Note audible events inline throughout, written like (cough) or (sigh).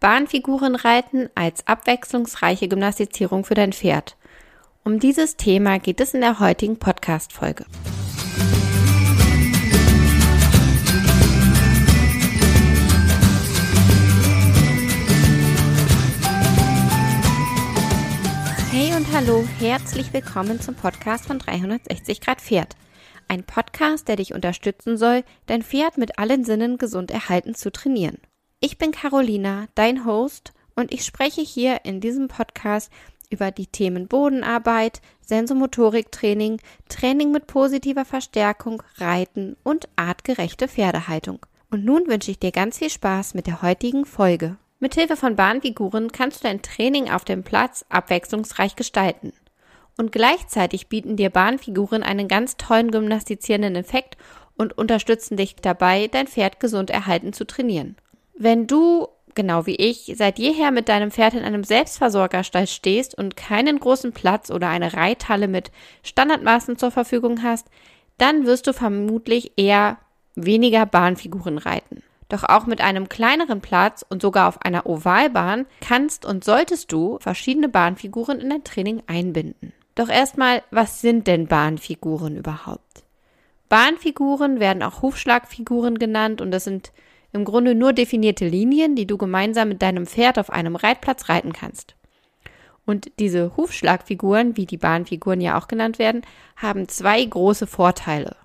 Bahnfigurenreiten als abwechslungsreiche Gymnastizierung für dein Pferd. Um dieses Thema geht es in der heutigen Podcast-Folge. Hey und hallo, herzlich willkommen zum Podcast von 360 Grad Pferd. Ein Podcast, der dich unterstützen soll, dein Pferd mit allen Sinnen gesund erhalten zu trainieren. Ich bin Carolina, dein Host, und ich spreche hier in diesem Podcast über die Themen Bodenarbeit, Sensomotoriktraining, Training mit positiver Verstärkung, Reiten und artgerechte Pferdehaltung. Und nun wünsche ich dir ganz viel Spaß mit der heutigen Folge. Mithilfe von Bahnfiguren kannst du dein Training auf dem Platz abwechslungsreich gestalten. Und gleichzeitig bieten dir Bahnfiguren einen ganz tollen gymnastizierenden Effekt und unterstützen dich dabei, dein Pferd gesund erhalten zu trainieren. Wenn du, genau wie ich, seit jeher mit deinem Pferd in einem Selbstversorgerstall stehst und keinen großen Platz oder eine Reithalle mit Standardmaßen zur Verfügung hast, dann wirst du vermutlich eher weniger Bahnfiguren reiten. Doch auch mit einem kleineren Platz und sogar auf einer Ovalbahn kannst und solltest du verschiedene Bahnfiguren in dein Training einbinden. Doch erstmal, was sind denn Bahnfiguren überhaupt? Bahnfiguren werden auch Hufschlagfiguren genannt und das sind im Grunde nur definierte Linien, die du gemeinsam mit deinem Pferd auf einem Reitplatz reiten kannst. Und diese Hufschlagfiguren, wie die Bahnfiguren ja auch genannt werden, haben zwei große Vorteile.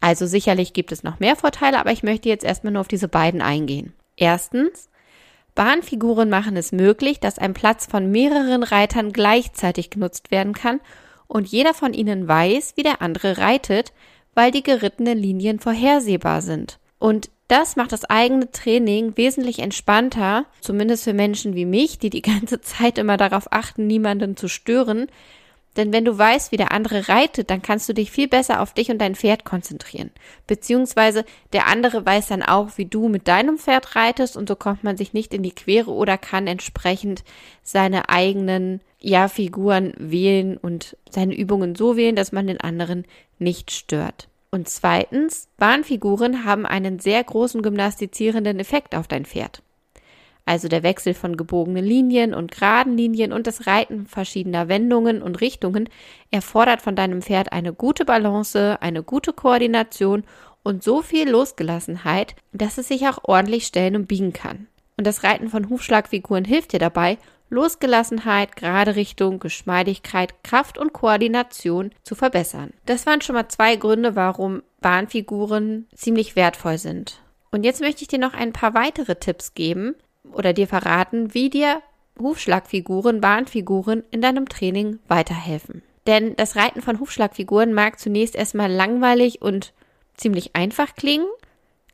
Also sicherlich gibt es noch mehr Vorteile, aber ich möchte jetzt erstmal nur auf diese beiden eingehen. Erstens, Bahnfiguren machen es möglich, dass ein Platz von mehreren Reitern gleichzeitig genutzt werden kann und jeder von ihnen weiß, wie der andere reitet, weil die gerittenen Linien vorhersehbar sind. Und das macht das eigene Training wesentlich entspannter, zumindest für Menschen wie mich, die die ganze (laughs) Zeit immer darauf achten, niemanden zu stören. Denn wenn du weißt, wie der andere reitet, dann kannst du dich viel besser auf dich und dein Pferd konzentrieren. Beziehungsweise der andere weiß dann auch, wie du mit deinem Pferd reitest und so kommt man sich nicht in die Quere oder kann entsprechend seine eigenen, ja, Figuren wählen und seine Übungen so wählen, dass man den anderen nicht stört. Und zweitens, Bahnfiguren haben einen sehr großen gymnastizierenden Effekt auf dein Pferd. Also der Wechsel von gebogenen Linien und geraden Linien und das Reiten verschiedener Wendungen und Richtungen erfordert von deinem Pferd eine gute Balance, eine gute Koordination und so viel Losgelassenheit, dass es sich auch ordentlich stellen und biegen kann. Und das Reiten von Hufschlagfiguren hilft dir dabei, Losgelassenheit, gerade Richtung, Geschmeidigkeit, Kraft und Koordination zu verbessern. Das waren schon mal zwei Gründe, warum Bahnfiguren ziemlich wertvoll sind. Und jetzt möchte ich dir noch ein paar weitere Tipps geben oder dir verraten, wie dir Hufschlagfiguren, Bahnfiguren in deinem Training weiterhelfen. Denn das Reiten von Hufschlagfiguren mag zunächst erstmal langweilig und ziemlich einfach klingen,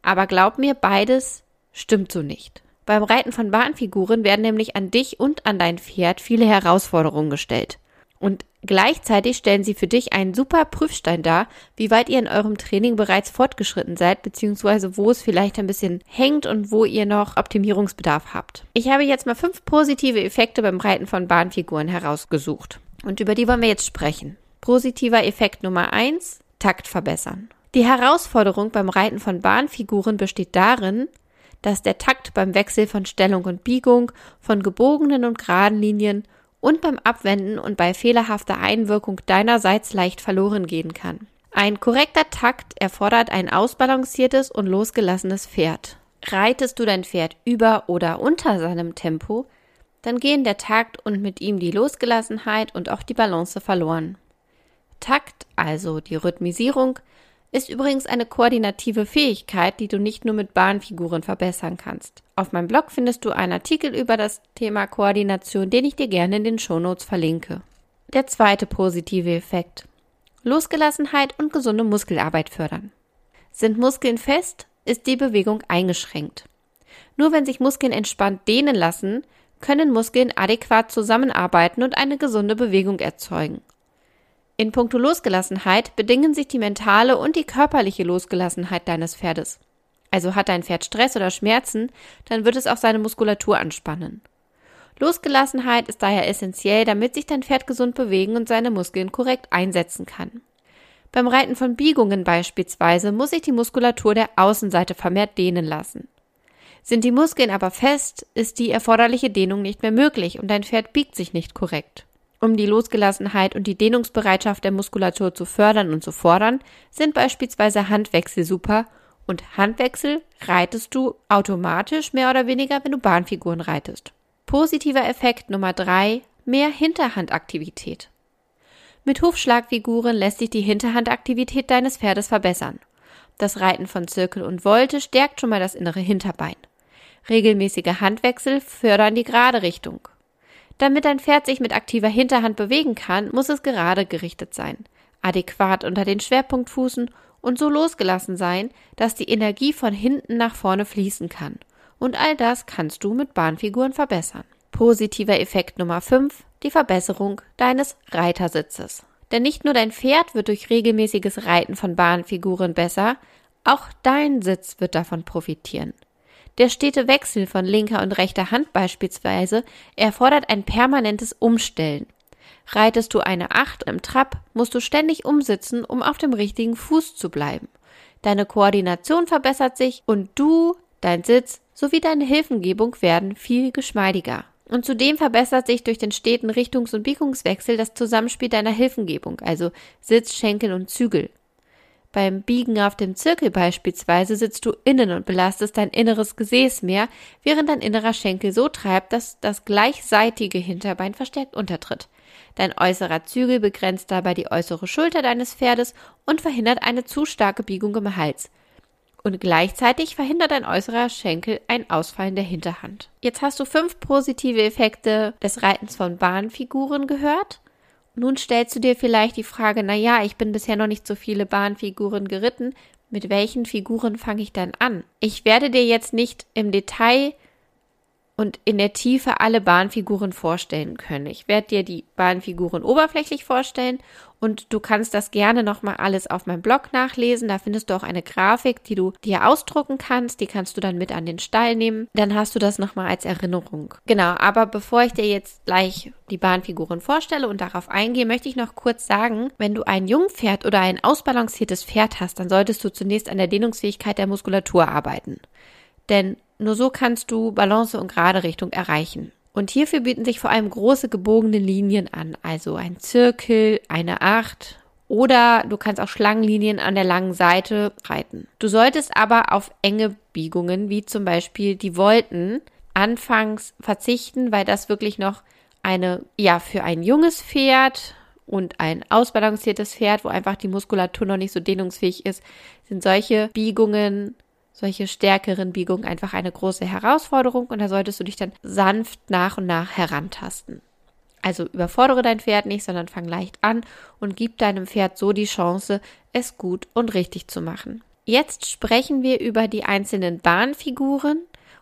aber glaub mir, beides stimmt so nicht. Beim Reiten von Bahnfiguren werden nämlich an dich und an dein Pferd viele Herausforderungen gestellt. Und gleichzeitig stellen sie für dich einen super Prüfstein dar, wie weit ihr in eurem Training bereits fortgeschritten seid, beziehungsweise wo es vielleicht ein bisschen hängt und wo ihr noch Optimierungsbedarf habt. Ich habe jetzt mal fünf positive Effekte beim Reiten von Bahnfiguren herausgesucht. Und über die wollen wir jetzt sprechen. Positiver Effekt Nummer eins: Takt verbessern. Die Herausforderung beim Reiten von Bahnfiguren besteht darin, dass der Takt beim Wechsel von Stellung und Biegung, von gebogenen und geraden Linien und beim Abwenden und bei fehlerhafter Einwirkung deinerseits leicht verloren gehen kann. Ein korrekter Takt erfordert ein ausbalanciertes und losgelassenes Pferd. Reitest du dein Pferd über oder unter seinem Tempo, dann gehen der Takt und mit ihm die Losgelassenheit und auch die Balance verloren. Takt, also die Rhythmisierung, ist übrigens eine koordinative Fähigkeit, die du nicht nur mit Bahnfiguren verbessern kannst. Auf meinem Blog findest du einen Artikel über das Thema Koordination, den ich dir gerne in den Shownotes verlinke. Der zweite positive Effekt. Losgelassenheit und gesunde Muskelarbeit fördern. Sind Muskeln fest, ist die Bewegung eingeschränkt. Nur wenn sich Muskeln entspannt dehnen lassen, können Muskeln adäquat zusammenarbeiten und eine gesunde Bewegung erzeugen. In puncto Losgelassenheit bedingen sich die mentale und die körperliche Losgelassenheit deines Pferdes. Also hat dein Pferd Stress oder Schmerzen, dann wird es auch seine Muskulatur anspannen. Losgelassenheit ist daher essentiell, damit sich dein Pferd gesund bewegen und seine Muskeln korrekt einsetzen kann. Beim Reiten von Biegungen beispielsweise muss sich die Muskulatur der Außenseite vermehrt dehnen lassen. Sind die Muskeln aber fest, ist die erforderliche Dehnung nicht mehr möglich und dein Pferd biegt sich nicht korrekt. Um die Losgelassenheit und die Dehnungsbereitschaft der Muskulatur zu fördern und zu fordern, sind beispielsweise Handwechsel super und Handwechsel reitest du automatisch mehr oder weniger, wenn du Bahnfiguren reitest. Positiver Effekt Nummer drei: mehr Hinterhandaktivität. Mit Hufschlagfiguren lässt sich die Hinterhandaktivität deines Pferdes verbessern. Das Reiten von Zirkel und Volte stärkt schon mal das innere Hinterbein. Regelmäßige Handwechsel fördern die gerade Richtung. Damit dein Pferd sich mit aktiver Hinterhand bewegen kann, muss es gerade gerichtet sein, adäquat unter den Schwerpunkt fußen und so losgelassen sein, dass die Energie von hinten nach vorne fließen kann. Und all das kannst du mit Bahnfiguren verbessern. Positiver Effekt Nummer 5, die Verbesserung deines Reitersitzes. Denn nicht nur dein Pferd wird durch regelmäßiges Reiten von Bahnfiguren besser, auch dein Sitz wird davon profitieren. Der stete Wechsel von linker und rechter Hand beispielsweise erfordert ein permanentes Umstellen. Reitest du eine Acht im Trab, musst du ständig umsitzen, um auf dem richtigen Fuß zu bleiben. Deine Koordination verbessert sich und du, dein Sitz sowie deine Hilfengebung werden viel geschmeidiger. Und zudem verbessert sich durch den steten Richtungs- und Biegungswechsel das Zusammenspiel deiner Hilfengebung, also Sitz, Schenkel und Zügel. Beim Biegen auf dem Zirkel beispielsweise sitzt du innen und belastest dein inneres Gesäß mehr, während dein innerer Schenkel so treibt, dass das gleichseitige Hinterbein verstärkt untertritt. Dein äußerer Zügel begrenzt dabei die äußere Schulter deines Pferdes und verhindert eine zu starke Biegung im Hals. Und gleichzeitig verhindert dein äußerer Schenkel ein Ausfallen der Hinterhand. Jetzt hast du fünf positive Effekte des Reitens von Bahnfiguren gehört. Nun stellst du dir vielleicht die Frage, na ja, ich bin bisher noch nicht so viele Bahnfiguren geritten. Mit welchen Figuren fange ich dann an? Ich werde dir jetzt nicht im Detail und in der Tiefe alle Bahnfiguren vorstellen können. Ich werde dir die Bahnfiguren oberflächlich vorstellen und du kannst das gerne nochmal alles auf meinem Blog nachlesen. Da findest du auch eine Grafik, die du dir ausdrucken kannst. Die kannst du dann mit an den Stall nehmen. Dann hast du das nochmal als Erinnerung. Genau, aber bevor ich dir jetzt gleich die Bahnfiguren vorstelle und darauf eingehe, möchte ich noch kurz sagen, wenn du ein Jungpferd oder ein ausbalanciertes Pferd hast, dann solltest du zunächst an der Dehnungsfähigkeit der Muskulatur arbeiten. Denn nur so kannst du Balance und gerade Richtung erreichen. Und hierfür bieten sich vor allem große gebogene Linien an, also ein Zirkel, eine Acht oder du kannst auch Schlangenlinien an der langen Seite reiten. Du solltest aber auf enge Biegungen, wie zum Beispiel die Volten, anfangs verzichten, weil das wirklich noch eine, ja, für ein junges Pferd und ein ausbalanciertes Pferd, wo einfach die Muskulatur noch nicht so dehnungsfähig ist, sind solche Biegungen solche stärkeren Biegungen einfach eine große Herausforderung und da solltest du dich dann sanft nach und nach herantasten. Also überfordere dein Pferd nicht, sondern fang leicht an und gib deinem Pferd so die Chance, es gut und richtig zu machen. Jetzt sprechen wir über die einzelnen Bahnfiguren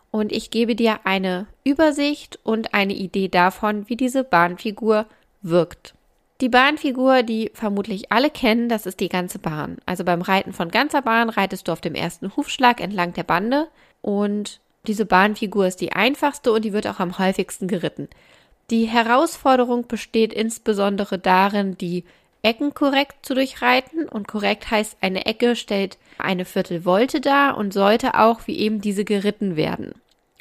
und ich gebe dir eine Übersicht und eine Idee davon, wie diese Bahnfigur wirkt. Die Bahnfigur, die vermutlich alle kennen, das ist die ganze Bahn. Also beim Reiten von ganzer Bahn reitest du auf dem ersten Hufschlag entlang der Bande und diese Bahnfigur ist die einfachste und die wird auch am häufigsten geritten. Die Herausforderung besteht insbesondere darin, die Ecken korrekt zu durchreiten und korrekt heißt, eine Ecke stellt eine Viertelvolte dar und sollte auch wie eben diese geritten werden.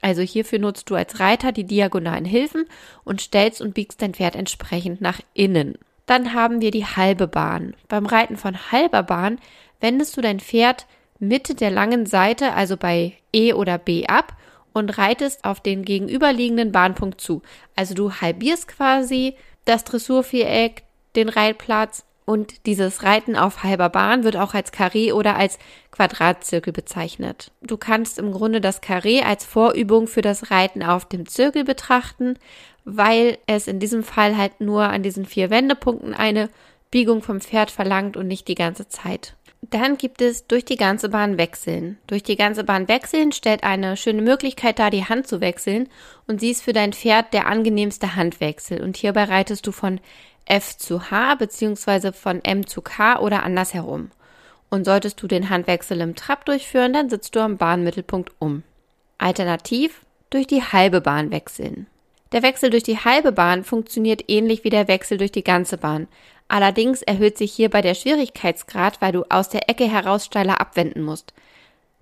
Also hierfür nutzt du als Reiter die diagonalen Hilfen und stellst und biegst dein Pferd entsprechend nach innen. Dann haben wir die halbe Bahn. Beim Reiten von halber Bahn wendest du dein Pferd Mitte der langen Seite, also bei E oder B ab und reitest auf den gegenüberliegenden Bahnpunkt zu. Also du halbierst quasi das Dressurviereck, den Reitplatz und dieses Reiten auf halber Bahn wird auch als Karree oder als Quadratzirkel bezeichnet. Du kannst im Grunde das Karree als Vorübung für das Reiten auf dem Zirkel betrachten, weil es in diesem Fall halt nur an diesen vier Wendepunkten eine Biegung vom Pferd verlangt und nicht die ganze Zeit. Dann gibt es durch die ganze Bahn wechseln. Durch die ganze Bahn wechseln stellt eine schöne Möglichkeit dar, die Hand zu wechseln und sie ist für dein Pferd der angenehmste Handwechsel und hierbei reitest du von F zu H beziehungsweise von M zu K oder andersherum. Und solltest du den Handwechsel im Trab durchführen, dann sitzt du am Bahnmittelpunkt um. Alternativ durch die halbe Bahn wechseln. Der Wechsel durch die halbe Bahn funktioniert ähnlich wie der Wechsel durch die ganze Bahn. Allerdings erhöht sich hierbei der Schwierigkeitsgrad, weil du aus der Ecke heraus steiler abwenden musst.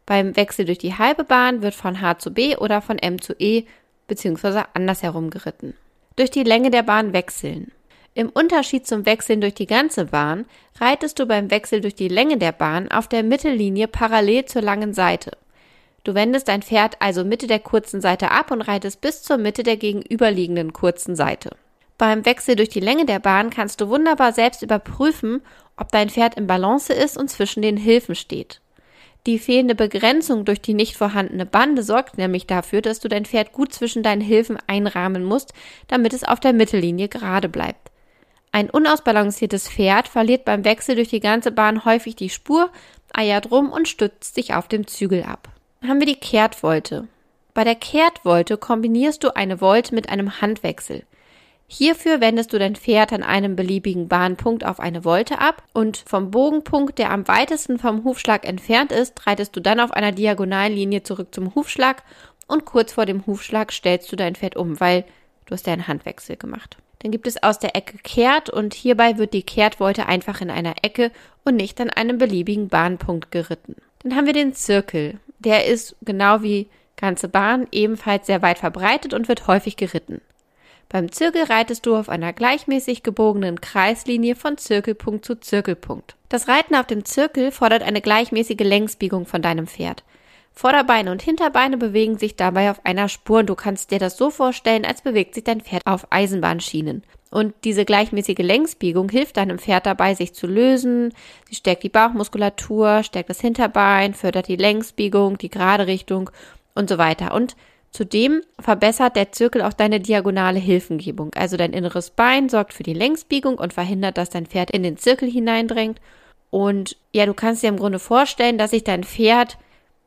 Beim Wechsel durch die halbe Bahn wird von H zu B oder von M zu E bzw. andersherum geritten. Durch die Länge der Bahn wechseln. Im Unterschied zum Wechseln durch die ganze Bahn reitest du beim Wechsel durch die Länge der Bahn auf der Mittellinie parallel zur langen Seite. Du wendest dein Pferd also Mitte der kurzen Seite ab und reitest bis zur Mitte der gegenüberliegenden kurzen Seite. Beim Wechsel durch die Länge der Bahn kannst du wunderbar selbst überprüfen, ob dein Pferd im Balance ist und zwischen den Hilfen steht. Die fehlende Begrenzung durch die nicht vorhandene Bande sorgt nämlich dafür, dass du dein Pferd gut zwischen deinen Hilfen einrahmen musst, damit es auf der Mittellinie gerade bleibt. Ein unausbalanciertes Pferd verliert beim Wechsel durch die ganze Bahn häufig die Spur, eiert rum und stützt sich auf dem Zügel ab. Dann haben wir die Kehrtwolte. Bei der Kehrtwolte kombinierst du eine Wolte mit einem Handwechsel. Hierfür wendest du dein Pferd an einem beliebigen Bahnpunkt auf eine Wolte ab und vom Bogenpunkt, der am weitesten vom Hufschlag entfernt ist, reitest du dann auf einer diagonalen Linie zurück zum Hufschlag und kurz vor dem Hufschlag stellst du dein Pferd um, weil du hast ja einen Handwechsel gemacht. Dann gibt es aus der Ecke Kehrt und hierbei wird die Kehrtwolte einfach in einer Ecke und nicht an einem beliebigen Bahnpunkt geritten. Dann haben wir den Zirkel. Der ist genau wie ganze Bahn ebenfalls sehr weit verbreitet und wird häufig geritten. Beim Zirkel reitest du auf einer gleichmäßig gebogenen Kreislinie von Zirkelpunkt zu Zirkelpunkt. Das Reiten auf dem Zirkel fordert eine gleichmäßige Längsbiegung von deinem Pferd. Vorderbeine und Hinterbeine bewegen sich dabei auf einer Spur und du kannst dir das so vorstellen, als bewegt sich dein Pferd auf Eisenbahnschienen. Und diese gleichmäßige Längsbiegung hilft deinem Pferd dabei, sich zu lösen. Sie stärkt die Bauchmuskulatur, stärkt das Hinterbein, fördert die Längsbiegung, die gerade Richtung und so weiter. Und Zudem verbessert der Zirkel auch deine diagonale Hilfengebung. Also dein inneres Bein sorgt für die Längsbiegung und verhindert, dass dein Pferd in den Zirkel hineindrängt. Und ja, du kannst dir im Grunde vorstellen, dass sich dein Pferd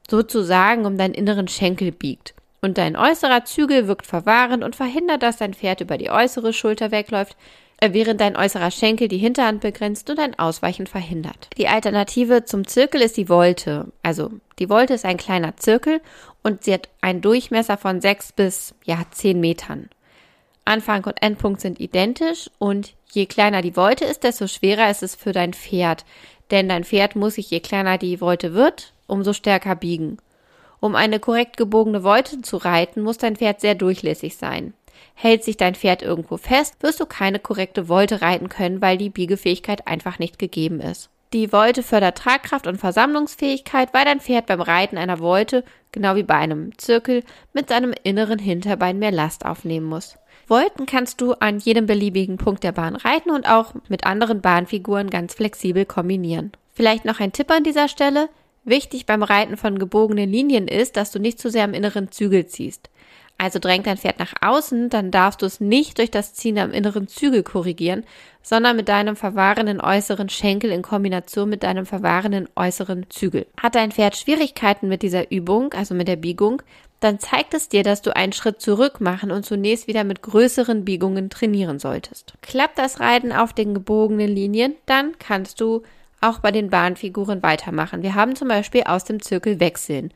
sozusagen um deinen inneren Schenkel biegt. Und dein äußerer Zügel wirkt verwahrend und verhindert, dass dein Pferd über die äußere Schulter wegläuft, äh, während dein äußerer Schenkel die Hinterhand begrenzt und ein Ausweichen verhindert. Die Alternative zum Zirkel ist die Wolte. Also die Wolte ist ein kleiner Zirkel und sie hat einen Durchmesser von sechs bis ja zehn Metern. Anfang und Endpunkt sind identisch und je kleiner die Wolte ist, desto schwerer ist es für dein Pferd. Denn dein Pferd muss sich, je kleiner die Wolte wird, umso stärker biegen. Um eine korrekt gebogene Wolte zu reiten, muss dein Pferd sehr durchlässig sein. Hält sich dein Pferd irgendwo fest, wirst du keine korrekte Wolte reiten können, weil die Biegefähigkeit einfach nicht gegeben ist. Die Wolte fördert Tragkraft und Versammlungsfähigkeit, weil dein Pferd beim Reiten einer Wolte, genau wie bei einem Zirkel, mit seinem inneren Hinterbein mehr Last aufnehmen muss. Wolten kannst du an jedem beliebigen Punkt der Bahn reiten und auch mit anderen Bahnfiguren ganz flexibel kombinieren. Vielleicht noch ein Tipp an dieser Stelle. Wichtig beim Reiten von gebogenen Linien ist, dass du nicht zu sehr am inneren Zügel ziehst. Also drängt dein Pferd nach außen, dann darfst du es nicht durch das Ziehen am inneren Zügel korrigieren, sondern mit deinem verwahrenden äußeren Schenkel in Kombination mit deinem verwahrenden äußeren Zügel. Hat dein Pferd Schwierigkeiten mit dieser Übung, also mit der Biegung, dann zeigt es dir, dass du einen Schritt zurück machen und zunächst wieder mit größeren Biegungen trainieren solltest. Klappt das Reiten auf den gebogenen Linien, dann kannst du auch bei den Bahnfiguren weitermachen. Wir haben zum Beispiel aus dem Zirkel wechseln.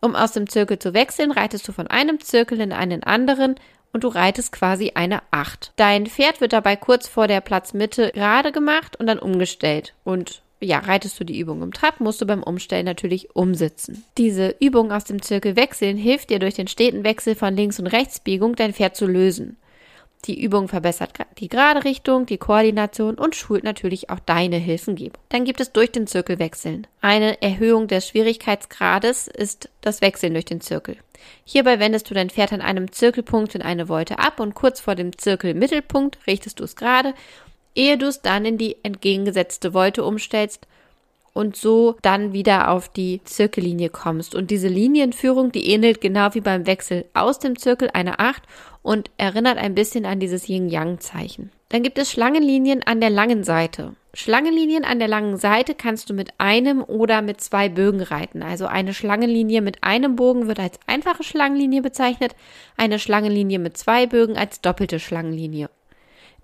Um aus dem Zirkel zu wechseln, reitest du von einem Zirkel in einen anderen und du reitest quasi eine Acht. Dein Pferd wird dabei kurz vor der Platzmitte gerade gemacht und dann umgestellt. Und ja, reitest du die Übung im Trab, musst du beim Umstellen natürlich umsitzen. Diese Übung aus dem Zirkel wechseln hilft dir durch den steten Wechsel von Links- und Rechtsbiegung dein Pferd zu lösen. Die Übung verbessert die gerade Richtung, die Koordination und schult natürlich auch deine Hilfengebung. Dann gibt es durch den Zirkel wechseln. Eine Erhöhung des Schwierigkeitsgrades ist das Wechseln durch den Zirkel. Hierbei wendest du dein Pferd an einem Zirkelpunkt in eine Wolte ab und kurz vor dem Zirkelmittelpunkt richtest du es gerade, ehe du es dann in die entgegengesetzte Wolte umstellst und so dann wieder auf die Zirkellinie kommst. Und diese Linienführung, die ähnelt genau wie beim Wechsel aus dem Zirkel eine Acht und erinnert ein bisschen an dieses Yin-Yang-Zeichen. Dann gibt es Schlangenlinien an der langen Seite. Schlangenlinien an der langen Seite kannst du mit einem oder mit zwei Bögen reiten. Also eine Schlangenlinie mit einem Bogen wird als einfache Schlangenlinie bezeichnet, eine Schlangenlinie mit zwei Bögen als doppelte Schlangenlinie.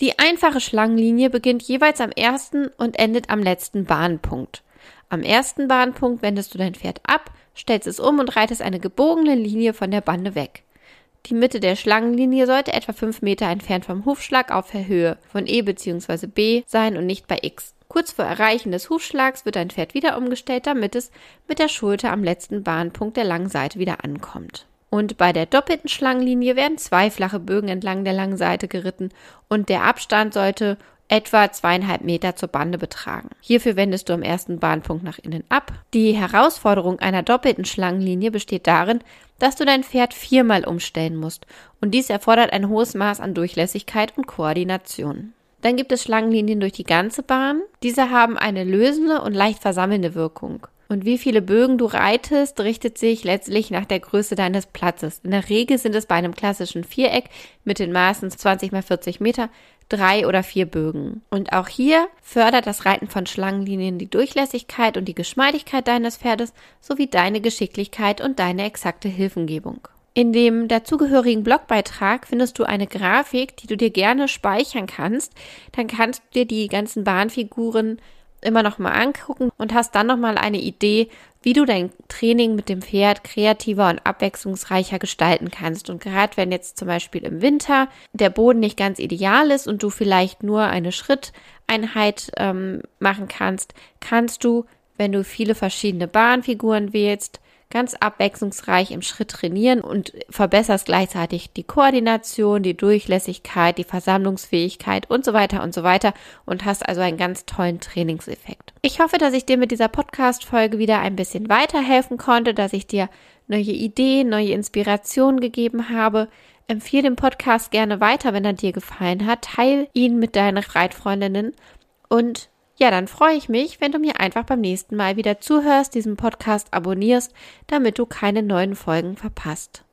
Die einfache Schlangenlinie beginnt jeweils am ersten und endet am letzten Bahnpunkt. Am ersten Bahnpunkt wendest du dein Pferd ab, stellst es um und reitest eine gebogene Linie von der Bande weg. Die Mitte der Schlangenlinie sollte etwa 5 Meter entfernt vom Hufschlag auf der Höhe von E bzw. B sein und nicht bei X. Kurz vor Erreichen des Hufschlags wird dein Pferd wieder umgestellt, damit es mit der Schulter am letzten Bahnpunkt der langen Seite wieder ankommt. Und bei der doppelten Schlangenlinie werden zwei flache Bögen entlang der langen Seite geritten und der Abstand sollte etwa zweieinhalb Meter zur Bande betragen. Hierfür wendest du am ersten Bahnpunkt nach innen ab. Die Herausforderung einer doppelten Schlangenlinie besteht darin, dass du dein Pferd viermal umstellen musst und dies erfordert ein hohes Maß an Durchlässigkeit und Koordination. Dann gibt es Schlangenlinien durch die ganze Bahn. Diese haben eine lösende und leicht versammelnde Wirkung. Und wie viele Bögen du reitest, richtet sich letztlich nach der Größe deines Platzes. In der Regel sind es bei einem klassischen Viereck mit den Maßen 20 mal 40 Meter drei oder vier Bögen. Und auch hier fördert das Reiten von Schlangenlinien die Durchlässigkeit und die Geschmeidigkeit deines Pferdes sowie deine Geschicklichkeit und deine exakte Hilfengebung. In dem dazugehörigen Blogbeitrag findest du eine Grafik, die du dir gerne speichern kannst. Dann kannst du dir die ganzen Bahnfiguren immer noch mal angucken und hast dann noch mal eine Idee, wie du dein Training mit dem Pferd kreativer und abwechslungsreicher gestalten kannst. Und gerade wenn jetzt zum Beispiel im Winter der Boden nicht ganz ideal ist und du vielleicht nur eine Schritteinheit ähm, machen kannst, kannst du, wenn du viele verschiedene Bahnfiguren wählst, ganz abwechslungsreich im Schritt trainieren und verbesserst gleichzeitig die Koordination, die Durchlässigkeit, die Versammlungsfähigkeit und so weiter und so weiter und hast also einen ganz tollen Trainingseffekt. Ich hoffe, dass ich dir mit dieser Podcast-Folge wieder ein bisschen weiterhelfen konnte, dass ich dir neue Ideen, neue Inspirationen gegeben habe. Empfehle den Podcast gerne weiter, wenn er dir gefallen hat. Teil ihn mit deinen Reitfreundinnen und ja, dann freue ich mich, wenn du mir einfach beim nächsten Mal wieder zuhörst, diesen Podcast abonnierst, damit du keine neuen Folgen verpasst.